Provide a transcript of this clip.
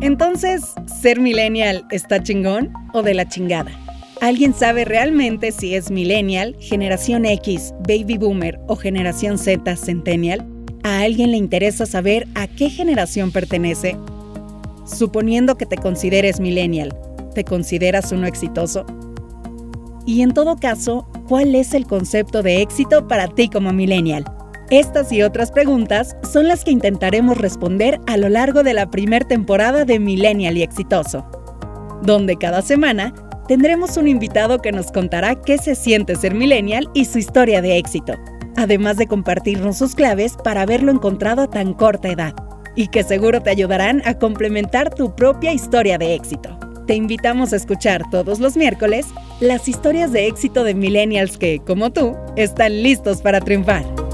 Entonces, ¿ser millennial está chingón o de la chingada? ¿Alguien sabe realmente si es millennial, generación X, baby boomer o generación Z, centennial? ¿A alguien le interesa saber a qué generación pertenece? Suponiendo que te consideres millennial, ¿te consideras uno exitoso? Y en todo caso, ¿cuál es el concepto de éxito para ti como millennial? Estas y otras preguntas son las que intentaremos responder a lo largo de la primera temporada de Millennial y Exitoso, donde cada semana tendremos un invitado que nos contará qué se siente ser millennial y su historia de éxito, además de compartirnos sus claves para haberlo encontrado a tan corta edad, y que seguro te ayudarán a complementar tu propia historia de éxito. Te invitamos a escuchar todos los miércoles las historias de éxito de millennials que, como tú, están listos para triunfar.